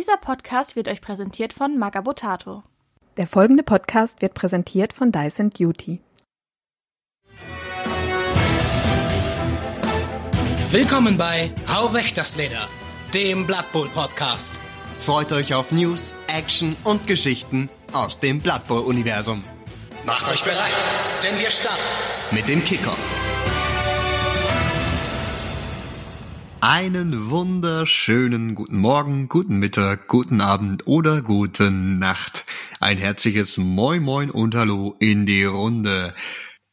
Dieser Podcast wird euch präsentiert von Magabotato. Der folgende Podcast wird präsentiert von Dyson Duty. Willkommen bei Hau weg das Leder, dem Blood Bowl Podcast. Freut euch auf News, Action und Geschichten aus dem Blood Bowl Universum. Macht euch bereit, denn wir starten mit dem Kicker. Einen wunderschönen guten Morgen, guten Mittag, guten Abend oder guten Nacht. Ein herzliches Moin Moin und Hallo in die Runde.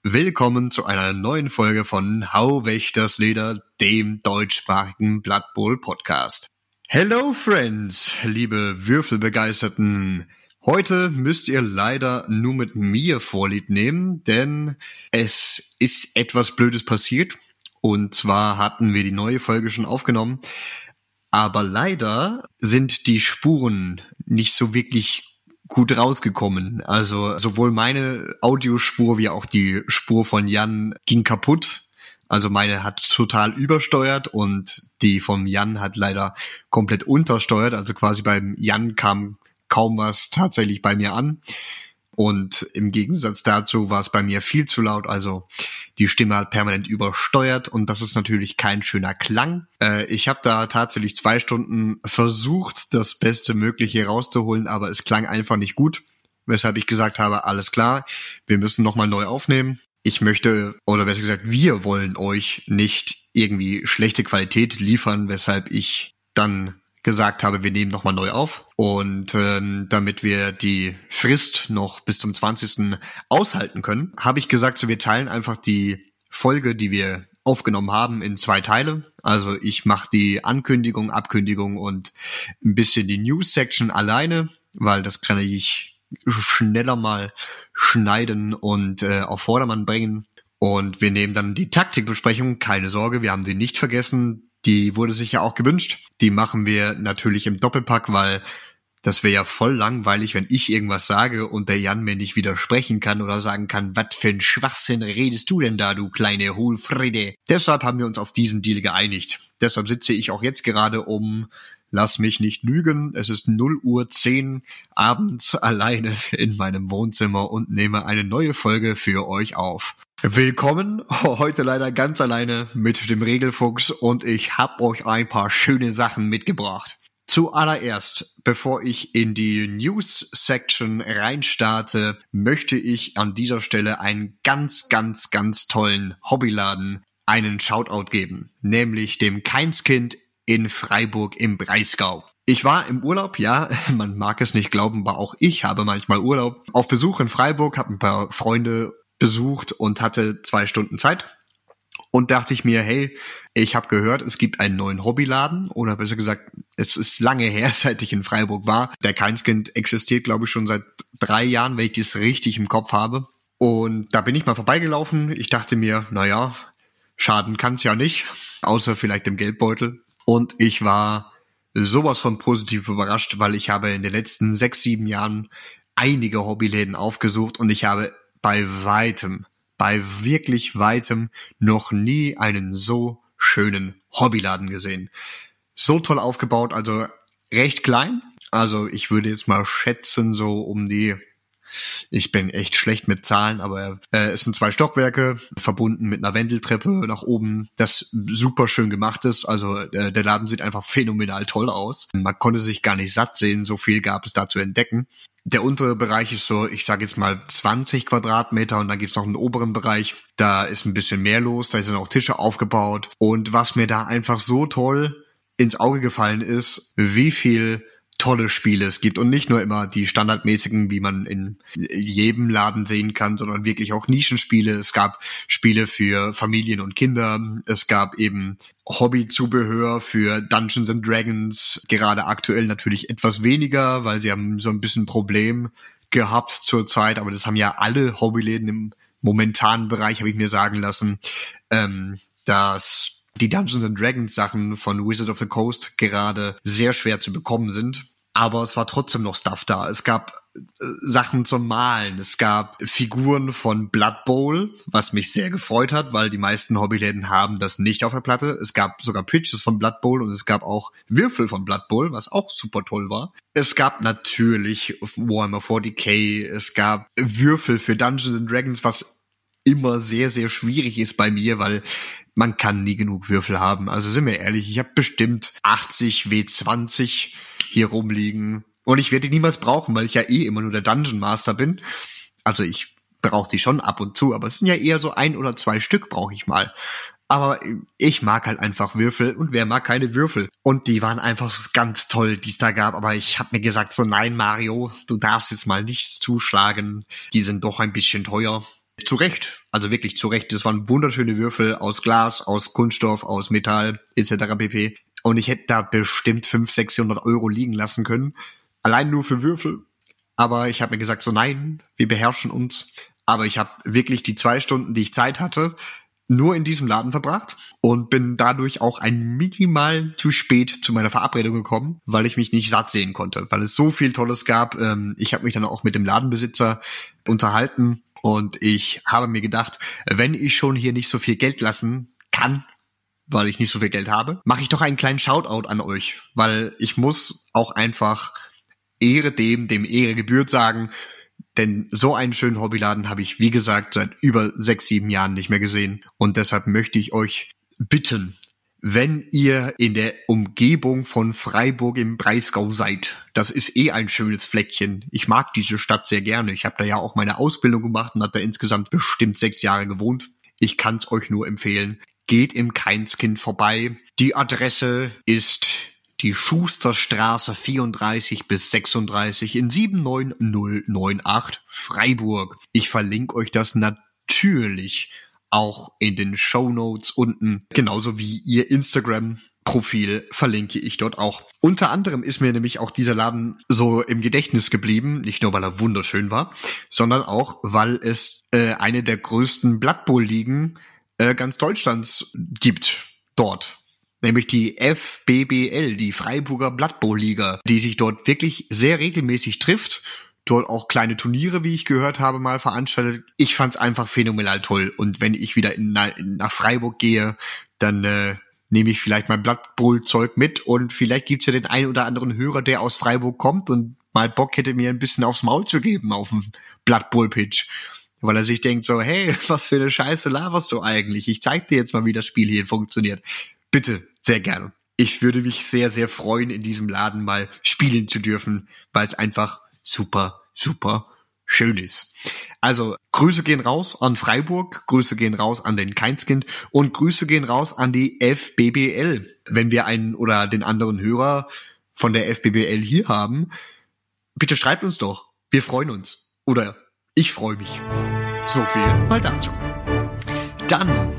Willkommen zu einer neuen Folge von Hau weg das Leder, dem deutschsprachigen Blood Bowl Podcast. Hello Friends, liebe Würfelbegeisterten. Heute müsst ihr leider nur mit mir Vorlieb nehmen, denn es ist etwas Blödes passiert. Und zwar hatten wir die neue Folge schon aufgenommen, aber leider sind die Spuren nicht so wirklich gut rausgekommen. Also sowohl meine Audiospur wie auch die Spur von Jan ging kaputt. Also meine hat total übersteuert und die vom Jan hat leider komplett untersteuert. Also quasi beim Jan kam kaum was tatsächlich bei mir an. Und im Gegensatz dazu war es bei mir viel zu laut. Also die Stimme hat permanent übersteuert und das ist natürlich kein schöner Klang. Äh, ich habe da tatsächlich zwei Stunden versucht, das Beste Mögliche rauszuholen, aber es klang einfach nicht gut. Weshalb ich gesagt habe, alles klar, wir müssen nochmal neu aufnehmen. Ich möchte, oder besser gesagt, wir wollen euch nicht irgendwie schlechte Qualität liefern, weshalb ich dann gesagt habe, wir nehmen nochmal neu auf. Und ähm, damit wir die Frist noch bis zum 20. aushalten können, habe ich gesagt, so wir teilen einfach die Folge, die wir aufgenommen haben, in zwei Teile. Also ich mache die Ankündigung, Abkündigung und ein bisschen die News-Section alleine, weil das kann ich schneller mal schneiden und äh, auf Vordermann bringen. Und wir nehmen dann die Taktikbesprechung, keine Sorge, wir haben die nicht vergessen. Die wurde sich ja auch gewünscht. Die machen wir natürlich im Doppelpack, weil das wäre ja voll langweilig, wenn ich irgendwas sage und der Jan mir nicht widersprechen kann oder sagen kann, was für ein Schwachsinn redest du denn da, du kleine Hohlfriede. Deshalb haben wir uns auf diesen Deal geeinigt. Deshalb sitze ich auch jetzt gerade um, lass mich nicht lügen, es ist 0 Uhr 10 abends alleine in meinem Wohnzimmer und nehme eine neue Folge für euch auf. Willkommen, heute leider ganz alleine mit dem Regelfuchs und ich hab euch ein paar schöne Sachen mitgebracht. Zuallererst, bevor ich in die News-Section reinstarte, möchte ich an dieser Stelle einen ganz, ganz, ganz tollen Hobbyladen einen Shoutout geben, nämlich dem Keinskind in Freiburg im Breisgau. Ich war im Urlaub, ja, man mag es nicht glauben, aber auch ich habe manchmal Urlaub. Auf Besuch in Freiburg, habe ein paar Freunde besucht und hatte zwei Stunden Zeit. Und dachte ich mir, hey, ich habe gehört, es gibt einen neuen Hobbyladen oder besser gesagt, es ist lange her, seit ich in Freiburg war. Der Keinskind existiert, glaube ich, schon seit drei Jahren, wenn ich das richtig im Kopf habe. Und da bin ich mal vorbeigelaufen. Ich dachte mir, naja, schaden kann's ja nicht, außer vielleicht dem Geldbeutel. Und ich war sowas von positiv überrascht, weil ich habe in den letzten sechs, sieben Jahren einige Hobbyläden aufgesucht und ich habe bei weitem, bei wirklich weitem noch nie einen so schönen Hobbyladen gesehen. So toll aufgebaut, also recht klein. Also ich würde jetzt mal schätzen, so um die ich bin echt schlecht mit Zahlen, aber äh, es sind zwei Stockwerke, verbunden mit einer Wendeltreppe nach oben, das super schön gemacht ist. Also äh, der Laden sieht einfach phänomenal toll aus. Man konnte sich gar nicht satt sehen, so viel gab es da zu entdecken. Der untere Bereich ist so, ich sage jetzt mal 20 Quadratmeter und dann gibt's noch einen oberen Bereich. Da ist ein bisschen mehr los, da sind auch Tische aufgebaut. Und was mir da einfach so toll ins Auge gefallen ist, wie viel tolle Spiele es gibt und nicht nur immer die standardmäßigen, wie man in jedem Laden sehen kann, sondern wirklich auch Nischenspiele. Es gab Spiele für Familien und Kinder. Es gab eben Hobbyzubehör für Dungeons and Dragons. Gerade aktuell natürlich etwas weniger, weil sie haben so ein bisschen Problem gehabt zurzeit, aber das haben ja alle Hobbyläden im momentanen Bereich, habe ich mir sagen lassen, ähm, dass die Dungeons and Dragons Sachen von Wizard of the Coast gerade sehr schwer zu bekommen sind. aber es war trotzdem noch Stuff da. Es gab äh, Sachen zum Malen. Es gab Figuren von Blood Bowl, was mich sehr gefreut hat, weil die meisten Hobbyläden haben das nicht auf der Platte. Es gab sogar Pitches von Blood Bowl und es gab auch Würfel von Blood Bowl, was auch super toll war. Es gab natürlich Warhammer 40k, es gab Würfel für Dungeons and Dragons, was immer sehr, sehr schwierig ist bei mir, weil man kann nie genug Würfel haben. Also sind wir ehrlich, ich habe bestimmt 80 W20 hier rumliegen. Und ich werde die niemals brauchen, weil ich ja eh immer nur der Dungeon Master bin. Also ich brauche die schon ab und zu, aber es sind ja eher so ein oder zwei Stück brauche ich mal. Aber ich mag halt einfach Würfel und wer mag keine Würfel? Und die waren einfach ganz toll, die es da gab. Aber ich habe mir gesagt, so nein, Mario, du darfst jetzt mal nicht zuschlagen. Die sind doch ein bisschen teuer. Zu Recht, also wirklich zu Recht. Das waren wunderschöne Würfel aus Glas, aus Kunststoff, aus Metall etc. pp. Und ich hätte da bestimmt 500, 600 Euro liegen lassen können. Allein nur für Würfel. Aber ich habe mir gesagt, so nein, wir beherrschen uns. Aber ich habe wirklich die zwei Stunden, die ich Zeit hatte, nur in diesem Laden verbracht und bin dadurch auch ein minimal zu spät zu meiner Verabredung gekommen, weil ich mich nicht satt sehen konnte, weil es so viel Tolles gab. Ähm, ich habe mich dann auch mit dem Ladenbesitzer unterhalten und ich habe mir gedacht, wenn ich schon hier nicht so viel Geld lassen kann weil ich nicht so viel Geld habe, mache ich doch einen kleinen Shoutout an euch, weil ich muss auch einfach Ehre dem, dem Ehre gebührt sagen, denn so einen schönen Hobbyladen habe ich, wie gesagt, seit über sechs, sieben Jahren nicht mehr gesehen. Und deshalb möchte ich euch bitten, wenn ihr in der Umgebung von Freiburg im Breisgau seid, das ist eh ein schönes Fleckchen. Ich mag diese Stadt sehr gerne. Ich habe da ja auch meine Ausbildung gemacht und habe da insgesamt bestimmt sechs Jahre gewohnt. Ich kann es euch nur empfehlen geht im Keinskind vorbei. Die Adresse ist die Schusterstraße 34 bis 36 in 79098 Freiburg. Ich verlinke euch das natürlich auch in den Show Notes unten, genauso wie ihr Instagram Profil verlinke ich dort auch. Unter anderem ist mir nämlich auch dieser Laden so im Gedächtnis geblieben, nicht nur weil er wunderschön war, sondern auch weil es äh, eine der größten Blood Bowl Ligen äh, ganz Deutschlands gibt dort. Nämlich die FBBL, die Freiburger Blood Bowl Liga, die sich dort wirklich sehr regelmäßig trifft dort auch kleine Turniere, wie ich gehört habe, mal veranstaltet. Ich fand's einfach phänomenal toll. Und wenn ich wieder in, nach Freiburg gehe, dann äh, nehme ich vielleicht mein Blood Bowl Zeug mit und vielleicht gibt's ja den einen oder anderen Hörer, der aus Freiburg kommt und mal Bock hätte, mir ein bisschen aufs Maul zu geben auf dem Blood Bowl Pitch weil er sich denkt so, hey, was für eine Scheiße laberst du eigentlich? Ich zeig dir jetzt mal, wie das Spiel hier funktioniert. Bitte, sehr gerne. Ich würde mich sehr, sehr freuen, in diesem Laden mal spielen zu dürfen, weil es einfach super, super schön ist. Also Grüße gehen raus an Freiburg, Grüße gehen raus an den Keinskind und Grüße gehen raus an die FBBL. Wenn wir einen oder den anderen Hörer von der FBBL hier haben, bitte schreibt uns doch. Wir freuen uns. Oder ich freue mich. So viel mal dazu. Dann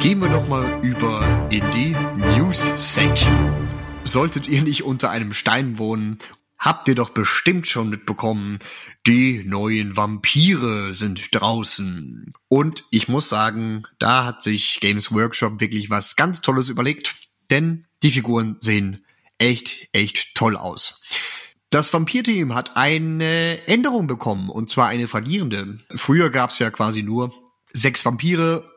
gehen wir doch mal über in die News Section. Solltet ihr nicht unter einem Stein wohnen, habt ihr doch bestimmt schon mitbekommen, die neuen Vampire sind draußen. Und ich muss sagen, da hat sich Games Workshop wirklich was ganz Tolles überlegt, denn die Figuren sehen echt, echt toll aus. Das Vampir-Team hat eine Änderung bekommen, und zwar eine fragierende. Früher gab es ja quasi nur sechs Vampire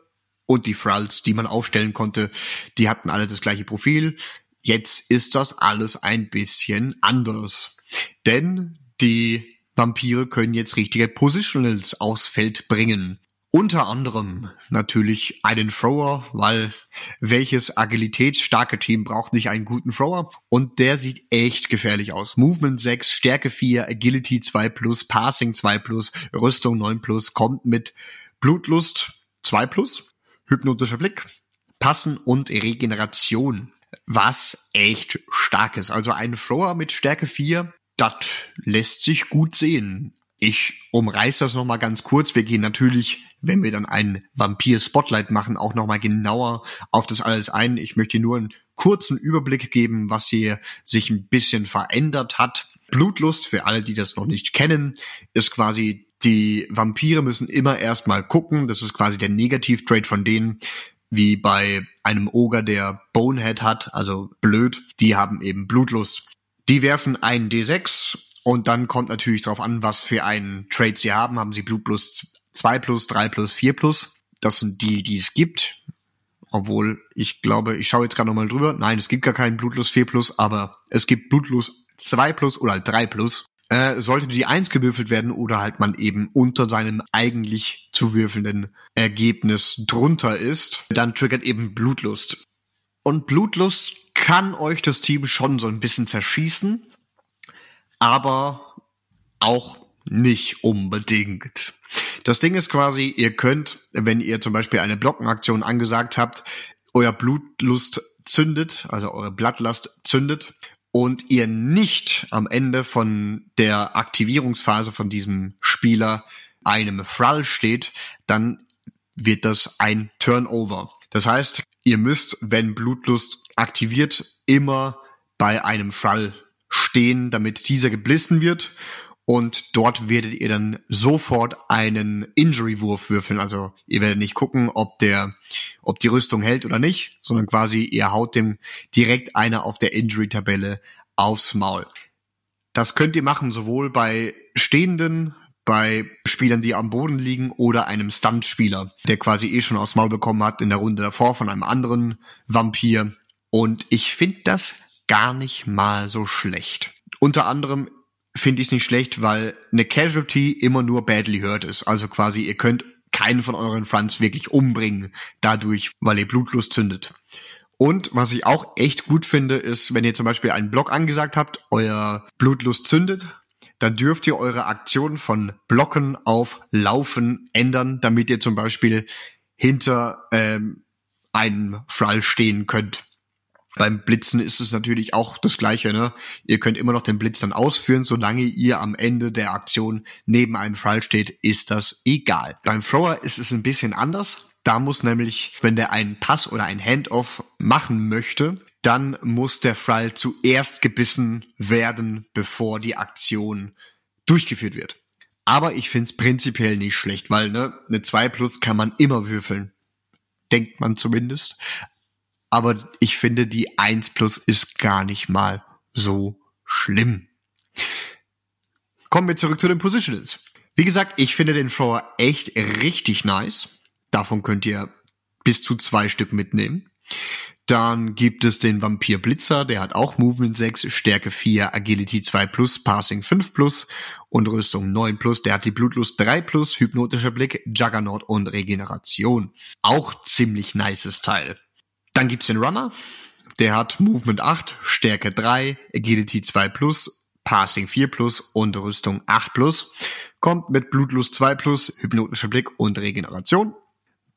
und die Thralls, die man aufstellen konnte. Die hatten alle das gleiche Profil. Jetzt ist das alles ein bisschen anders. Denn die Vampire können jetzt richtige Positionals aufs Feld bringen. Unter anderem natürlich einen Thrower, weil welches agilitätsstarke Team braucht nicht einen guten Thrower? Und der sieht echt gefährlich aus. Movement 6, Stärke 4, Agility 2 plus, Passing 2 plus, Rüstung 9 plus, kommt mit Blutlust 2 plus, hypnotischer Blick, Passen und Regeneration. Was echt stark ist. Also ein Thrower mit Stärke 4, das lässt sich gut sehen. Ich umreiß das nochmal ganz kurz. Wir gehen natürlich wenn wir dann einen Vampir-Spotlight machen, auch nochmal genauer auf das alles ein. Ich möchte nur einen kurzen Überblick geben, was hier sich ein bisschen verändert hat. Blutlust, für alle, die das noch nicht kennen, ist quasi, die Vampire müssen immer erstmal gucken. Das ist quasi der Negativ-Trade von denen, wie bei einem Oger, der Bonehead hat, also blöd. Die haben eben Blutlust. Die werfen einen D6 und dann kommt natürlich darauf an, was für einen Trade sie haben. Haben sie Blut plus 2 plus, 3 plus, 4 plus. Das sind die, die es gibt. Obwohl, ich glaube, ich schaue jetzt gerade nochmal drüber. Nein, es gibt gar keinen Blutlust 4 plus, aber es gibt Blutlust 2 plus oder 3 plus. Äh, sollte die 1 gewürfelt werden oder halt man eben unter seinem eigentlich zu würfelnden Ergebnis drunter ist, dann triggert eben Blutlust. Und Blutlust kann euch das Team schon so ein bisschen zerschießen, aber auch nicht unbedingt. Das Ding ist quasi, ihr könnt, wenn ihr zum Beispiel eine Blockenaktion angesagt habt, euer Blutlust zündet, also eure Blattlast zündet und ihr nicht am Ende von der Aktivierungsphase von diesem Spieler einem Thrall steht, dann wird das ein Turnover. Das heißt, ihr müsst, wenn Blutlust aktiviert, immer bei einem Thrall stehen, damit dieser geblissen wird und dort werdet ihr dann sofort einen Injury-Wurf würfeln. Also ihr werdet nicht gucken, ob der, ob die Rüstung hält oder nicht, sondern quasi ihr haut dem direkt einer auf der Injury-Tabelle aufs Maul. Das könnt ihr machen sowohl bei stehenden, bei Spielern, die am Boden liegen oder einem Stunt-Spieler, der quasi eh schon aufs Maul bekommen hat in der Runde davor von einem anderen Vampir. Und ich finde das gar nicht mal so schlecht. Unter anderem finde ich es nicht schlecht, weil eine Casualty immer nur badly hurt ist. Also quasi, ihr könnt keinen von euren Fronts wirklich umbringen, dadurch, weil ihr Blutlust zündet. Und was ich auch echt gut finde, ist, wenn ihr zum Beispiel einen Block angesagt habt, euer Blutlust zündet, dann dürft ihr eure Aktion von Blocken auf Laufen ändern, damit ihr zum Beispiel hinter ähm, einem Frall stehen könnt. Beim Blitzen ist es natürlich auch das Gleiche, ne? Ihr könnt immer noch den Blitz dann ausführen, solange ihr am Ende der Aktion neben einem Fall steht, ist das egal. Beim Thrower ist es ein bisschen anders. Da muss nämlich, wenn der einen Pass oder ein Handoff machen möchte, dann muss der Thrall zuerst gebissen werden, bevor die Aktion durchgeführt wird. Aber ich find's prinzipiell nicht schlecht, weil ne, eine 2 plus kann man immer würfeln. Denkt man zumindest aber ich finde, die 1 plus ist gar nicht mal so schlimm. Kommen wir zurück zu den Positionals. Wie gesagt, ich finde den Thrower echt richtig nice. Davon könnt ihr bis zu zwei Stück mitnehmen. Dann gibt es den Vampir Blitzer, der hat auch Movement 6, Stärke 4, Agility 2 plus, Passing 5 plus und Rüstung 9 plus. Der hat die Blutlust 3 plus, hypnotischer Blick, Juggernaut und Regeneration. Auch ziemlich nices Teil. Dann gibt's den Runner. Der hat Movement 8, Stärke 3, Agility 2 plus, Passing 4 plus und Rüstung 8 plus. Kommt mit Blutlust 2 plus, hypnotischer Blick und Regeneration.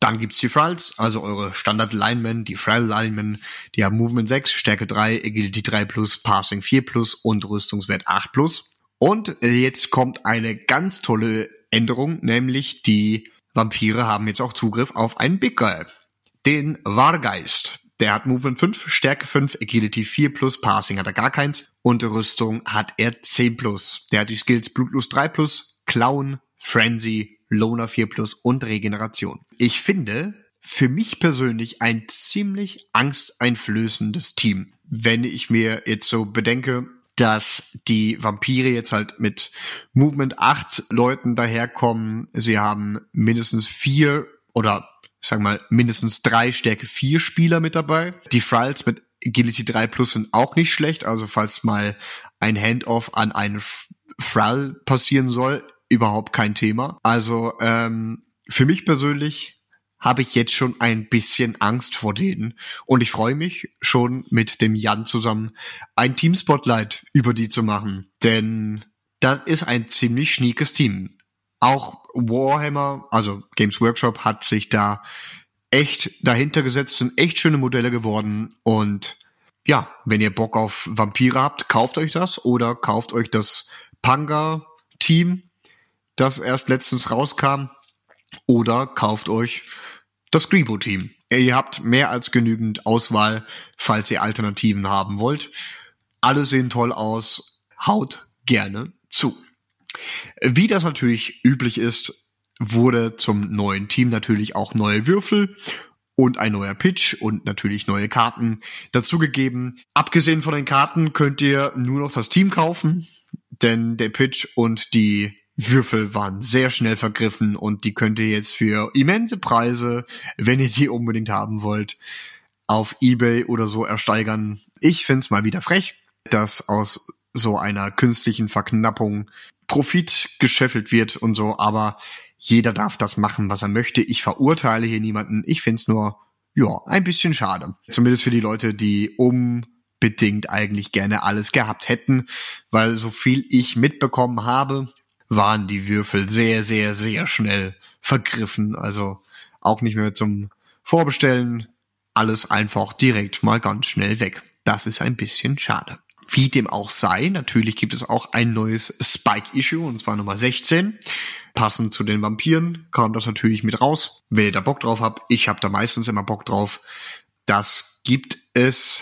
Dann gibt's die Thralls, also eure Standard Linemen, die Thrall Linemen, die haben Movement 6, Stärke 3, Agility 3 plus, Passing 4 plus und Rüstungswert 8 plus. Und jetzt kommt eine ganz tolle Änderung, nämlich die Vampire haben jetzt auch Zugriff auf einen Big Guy den Wargeist. Der hat Movement 5, Stärke 5, Agility 4 plus, Passing hat er gar keins und Rüstung hat er 10 plus. Der hat die Skills Blutlust 3 plus, Clown, Frenzy, Loner 4 plus und Regeneration. Ich finde, für mich persönlich ein ziemlich angsteinflößendes Team. Wenn ich mir jetzt so bedenke, dass die Vampire jetzt halt mit Movement 8 Leuten daherkommen. Sie haben mindestens vier oder ich sag mal, mindestens drei Stärke vier Spieler mit dabei. Die Thralls mit Agility 3 Plus sind auch nicht schlecht. Also falls mal ein Handoff an einen Thrall passieren soll, überhaupt kein Thema. Also ähm, für mich persönlich habe ich jetzt schon ein bisschen Angst vor denen. Und ich freue mich schon mit dem Jan zusammen ein Team Spotlight über die zu machen. Denn das ist ein ziemlich schniekes Team auch Warhammer, also Games Workshop, hat sich da echt dahinter gesetzt, sind echt schöne Modelle geworden und ja, wenn ihr Bock auf Vampire habt, kauft euch das oder kauft euch das Panga-Team, das erst letztens rauskam, oder kauft euch das Grebo-Team. Ihr habt mehr als genügend Auswahl, falls ihr Alternativen haben wollt. Alle sehen toll aus. Haut gerne zu. Wie das natürlich üblich ist, wurde zum neuen Team natürlich auch neue Würfel und ein neuer Pitch und natürlich neue Karten dazugegeben. Abgesehen von den Karten könnt ihr nur noch das Team kaufen, denn der Pitch und die Würfel waren sehr schnell vergriffen und die könnt ihr jetzt für immense Preise, wenn ihr die unbedingt haben wollt, auf eBay oder so ersteigern. Ich find's mal wieder frech, dass aus so einer künstlichen Verknappung Profit gescheffelt wird und so, aber jeder darf das machen, was er möchte. Ich verurteile hier niemanden. Ich find's nur, ja, ein bisschen schade. Zumindest für die Leute, die unbedingt eigentlich gerne alles gehabt hätten, weil so viel ich mitbekommen habe, waren die Würfel sehr, sehr, sehr schnell vergriffen. Also auch nicht mehr zum Vorbestellen. Alles einfach direkt mal ganz schnell weg. Das ist ein bisschen schade. Wie dem auch sei, natürlich gibt es auch ein neues Spike-Issue, und zwar Nummer 16. Passend zu den Vampiren kam das natürlich mit raus. Wenn ihr da Bock drauf habt, ich habe da meistens immer Bock drauf. Das gibt es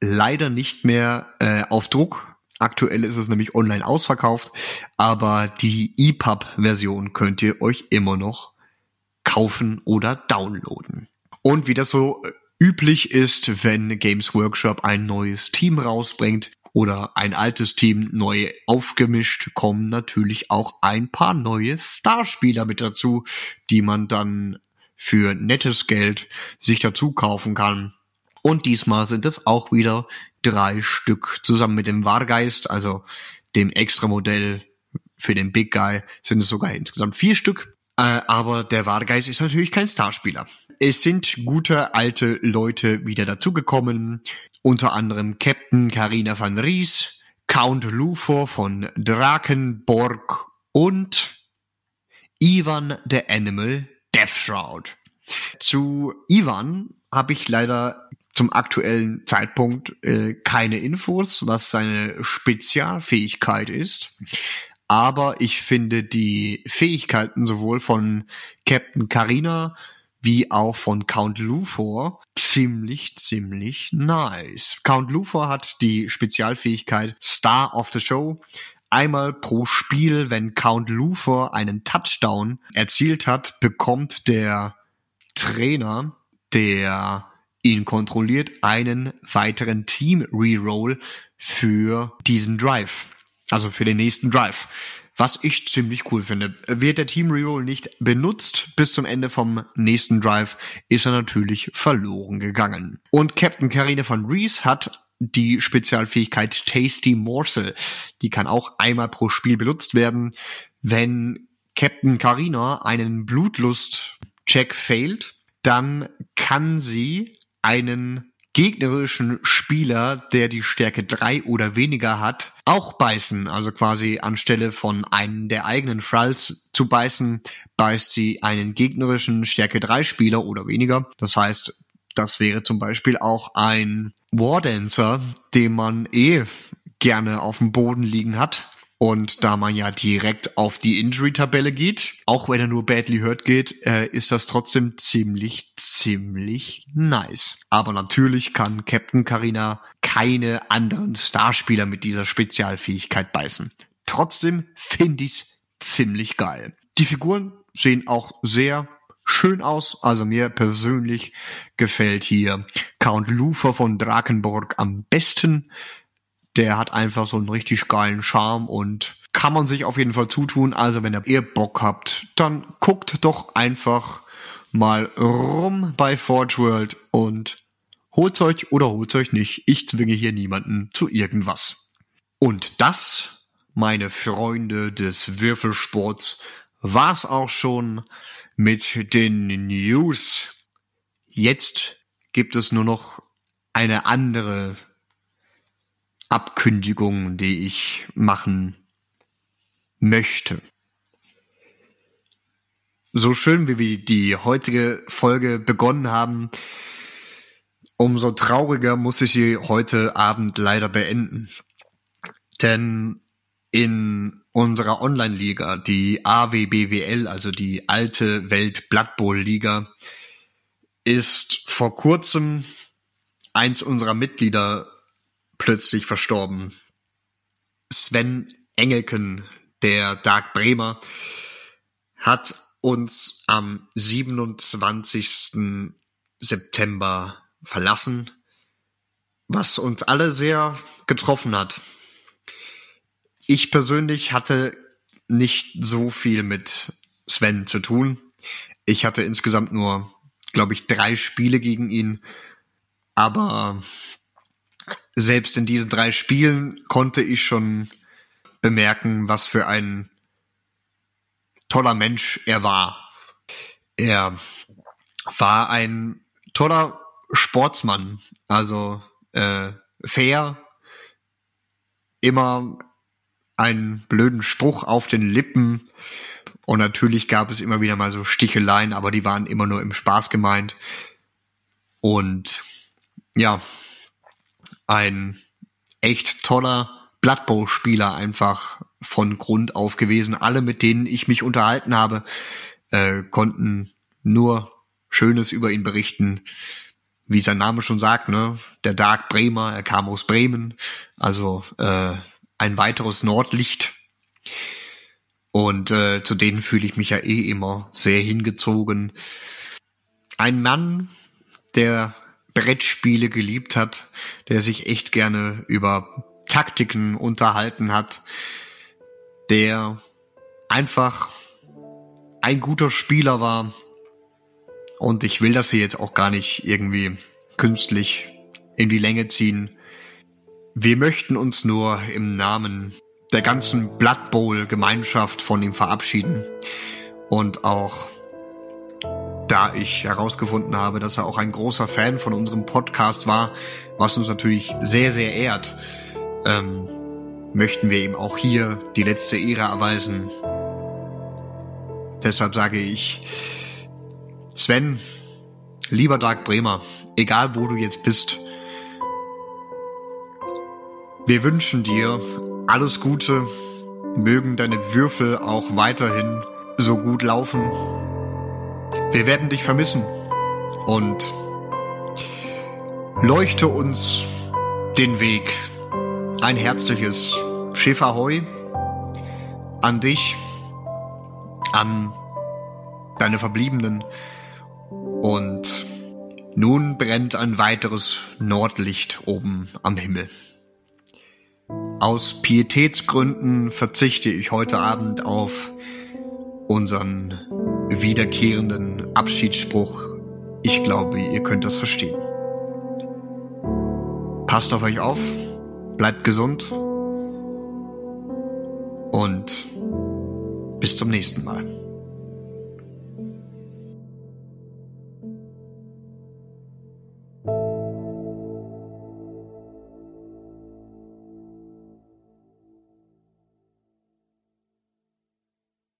leider nicht mehr äh, auf Druck. Aktuell ist es nämlich online ausverkauft, aber die EPUB-Version könnt ihr euch immer noch kaufen oder downloaden. Und wie das so äh, üblich ist, wenn Games Workshop ein neues Team rausbringt oder ein altes Team neu aufgemischt, kommen natürlich auch ein paar neue Starspieler mit dazu, die man dann für nettes Geld sich dazu kaufen kann. Und diesmal sind es auch wieder drei Stück zusammen mit dem Wargeist, also dem Extra-Modell für den Big Guy, sind es sogar insgesamt vier Stück. Äh, aber der Wargeist ist natürlich kein Starspieler. Es sind gute alte Leute wieder dazugekommen, unter anderem Captain Carina van Ries, Count Lufor von Drakenborg und Ivan the Animal Deathshroud. Zu Ivan habe ich leider zum aktuellen Zeitpunkt äh, keine Infos, was seine Spezialfähigkeit ist. Aber ich finde die Fähigkeiten sowohl von Captain Carina wie auch von Count Luthor ziemlich, ziemlich nice. Count Luthor hat die Spezialfähigkeit Star of the Show. Einmal pro Spiel, wenn Count Luthor einen Touchdown erzielt hat, bekommt der Trainer, der ihn kontrolliert, einen weiteren Team-Reroll für diesen Drive. Also für den nächsten Drive. Was ich ziemlich cool finde. Wird der Team Reroll nicht benutzt bis zum Ende vom nächsten Drive, ist er natürlich verloren gegangen. Und Captain Karine von Reese hat die Spezialfähigkeit Tasty Morsel. Die kann auch einmal pro Spiel benutzt werden. Wenn Captain Carina einen Blutlust-Check failt, dann kann sie einen gegnerischen Spieler, der die Stärke drei oder weniger hat, auch beißen. Also quasi anstelle von einem der eigenen Thralls zu beißen, beißt sie einen gegnerischen Stärke drei Spieler oder weniger. Das heißt, das wäre zum Beispiel auch ein Wardancer, den man eh gerne auf dem Boden liegen hat. Und da man ja direkt auf die Injury-Tabelle geht, auch wenn er nur badly hurt geht, äh, ist das trotzdem ziemlich, ziemlich nice. Aber natürlich kann Captain Karina keine anderen Starspieler mit dieser Spezialfähigkeit beißen. Trotzdem finde ich's ziemlich geil. Die Figuren sehen auch sehr schön aus. Also mir persönlich gefällt hier Count Lufer von Drakenburg am besten der hat einfach so einen richtig geilen Charme und kann man sich auf jeden Fall zutun. Also wenn ihr Bock habt, dann guckt doch einfach mal rum bei Forge World und holt's euch oder holt's euch nicht. Ich zwinge hier niemanden zu irgendwas. Und das, meine Freunde des Würfelsports, war's auch schon mit den News. Jetzt gibt es nur noch eine andere Abkündigung, die ich machen möchte. So schön, wie wir die heutige Folge begonnen haben, umso trauriger muss ich sie heute Abend leider beenden. Denn in unserer Online-Liga, die AWBWL, also die alte Welt Blood Bowl Liga, ist vor kurzem eins unserer Mitglieder plötzlich verstorben. Sven Engelken, der Dark Bremer, hat uns am 27. September verlassen, was uns alle sehr getroffen hat. Ich persönlich hatte nicht so viel mit Sven zu tun. Ich hatte insgesamt nur, glaube ich, drei Spiele gegen ihn. Aber selbst in diesen drei Spielen konnte ich schon bemerken, was für ein toller Mensch er war. Er war ein toller Sportsmann, also äh, fair, immer einen blöden Spruch auf den Lippen und natürlich gab es immer wieder mal so Sticheleien, aber die waren immer nur im Spaß gemeint und ja, ein echt toller Blood Bowl Spieler einfach von Grund auf gewesen. Alle, mit denen ich mich unterhalten habe, äh, konnten nur Schönes über ihn berichten. Wie sein Name schon sagt, ne? Der Dark Bremer, er kam aus Bremen, also äh, ein weiteres Nordlicht. Und äh, zu denen fühle ich mich ja eh immer sehr hingezogen. Ein Mann, der Brettspiele geliebt hat, der sich echt gerne über Taktiken unterhalten hat, der einfach ein guter Spieler war. Und ich will das hier jetzt auch gar nicht irgendwie künstlich in die Länge ziehen. Wir möchten uns nur im Namen der ganzen Blood Bowl Gemeinschaft von ihm verabschieden und auch da ich herausgefunden habe, dass er auch ein großer Fan von unserem Podcast war, was uns natürlich sehr, sehr ehrt, ähm, möchten wir ihm auch hier die letzte Ehre erweisen. Deshalb sage ich, Sven, lieber Dark Bremer, egal wo du jetzt bist, wir wünschen dir alles Gute, mögen deine Würfel auch weiterhin so gut laufen. Wir werden dich vermissen und leuchte uns den Weg. Ein herzliches Schiff Ahoi an dich, an deine Verbliebenen und nun brennt ein weiteres Nordlicht oben am Himmel. Aus Pietätsgründen verzichte ich heute Abend auf unseren wiederkehrenden Abschiedsspruch. Ich glaube, ihr könnt das verstehen. Passt auf euch auf, bleibt gesund und bis zum nächsten Mal.